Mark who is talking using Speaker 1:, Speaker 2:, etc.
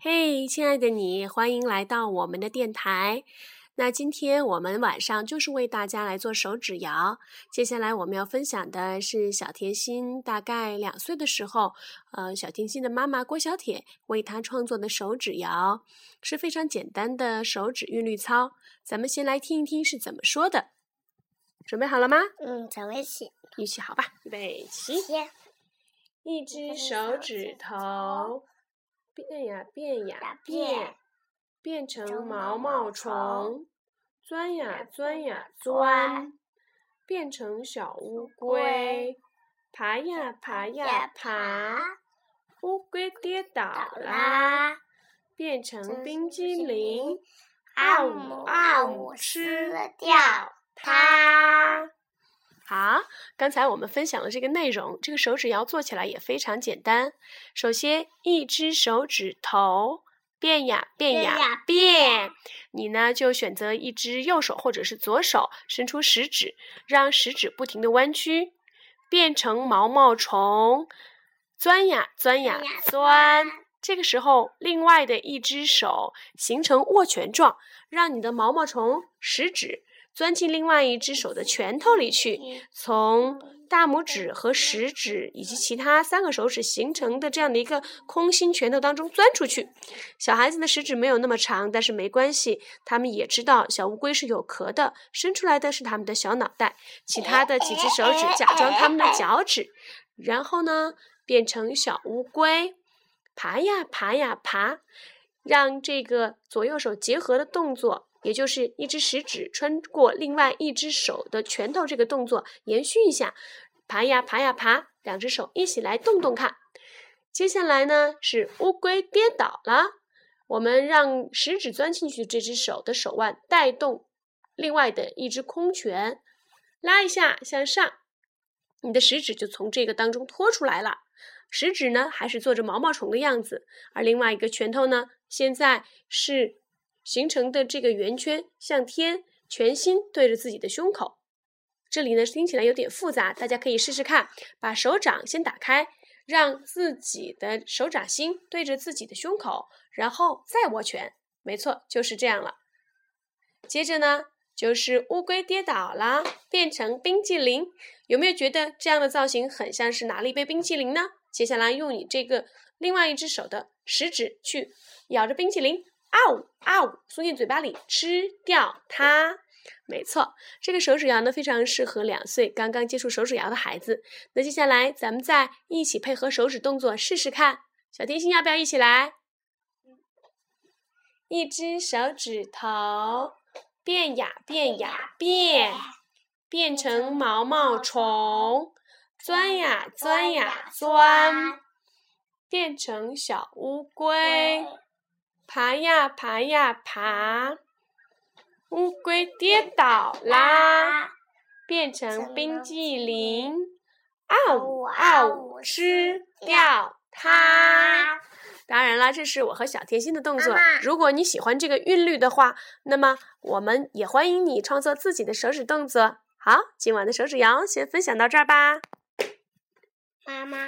Speaker 1: 嘿，亲爱的你，欢迎来到我们的电台。那今天我们晚上就是为大家来做手指谣。接下来我们要分享的是小甜心大概两岁的时候，呃，小甜心的妈妈郭小铁为她创作的手指谣，是非常简单的手指韵律操。咱们先来听一听是怎么说的。准备好了吗？
Speaker 2: 嗯，准备起。
Speaker 1: 一起好吧，预备起。一只手指头。变呀变呀变，变成毛毛虫；钻呀钻呀钻，变成小乌龟；爬呀爬呀爬，乌龟跌倒啦，变成冰激凌。啊呜啊呜，吃掉它。好，刚才我们分享了这个内容，这个手指谣做起来也非常简单。首先，一只手指头变呀变呀变，你呢就选择一只右手或者是左手，伸出食指，让食指不停的弯曲，变成毛毛虫，钻呀钻呀钻。这个时候，另外的一只手形成握拳状，让你的毛毛虫食指。钻进另外一只手的拳头里去，从大拇指和食指以及其他三个手指形成的这样的一个空心拳头当中钻出去。小孩子的食指没有那么长，但是没关系，他们也知道小乌龟是有壳的，伸出来的是他们的小脑袋。其他的几只手指假装他们的脚趾，然后呢变成小乌龟，爬呀爬呀爬，让这个左右手结合的动作。也就是一只食指穿过另外一只手的拳头，这个动作延续一下，爬呀爬呀爬，两只手一起来动动看。接下来呢是乌龟跌倒了，我们让食指钻进去这只手的手腕带动另外的一只空拳，拉一下向上，你的食指就从这个当中拖出来了。食指呢还是做着毛毛虫的样子，而另外一个拳头呢现在是。形成的这个圆圈向天，全心对着自己的胸口。这里呢听起来有点复杂，大家可以试试看，把手掌先打开，让自己的手掌心对着自己的胸口，然后再握拳。没错，就是这样了。接着呢，就是乌龟跌倒了，变成冰激凌。有没有觉得这样的造型很像是拿了一杯冰淇淋呢？接下来用你这个另外一只手的食指去咬着冰淇淋。啊呜啊呜，送进嘴巴里吃掉它。没错，这个手指谣呢非常适合两岁刚刚接触手指谣的孩子。那接下来咱们再一起配合手指动作试试看。小甜心要不要一起来？一只手指头变呀变呀变，变成毛毛虫，钻呀钻呀钻，变成小乌龟。爬呀爬呀爬，乌龟跌倒啦，变成冰激凌，啊呜啊呜，吃掉它。当然啦，这是我和小甜心的动作。如果你喜欢这个韵律的话，那么我们也欢迎你创作自己的手指动作。好，今晚的手指谣先分享到这儿吧。
Speaker 2: 妈妈。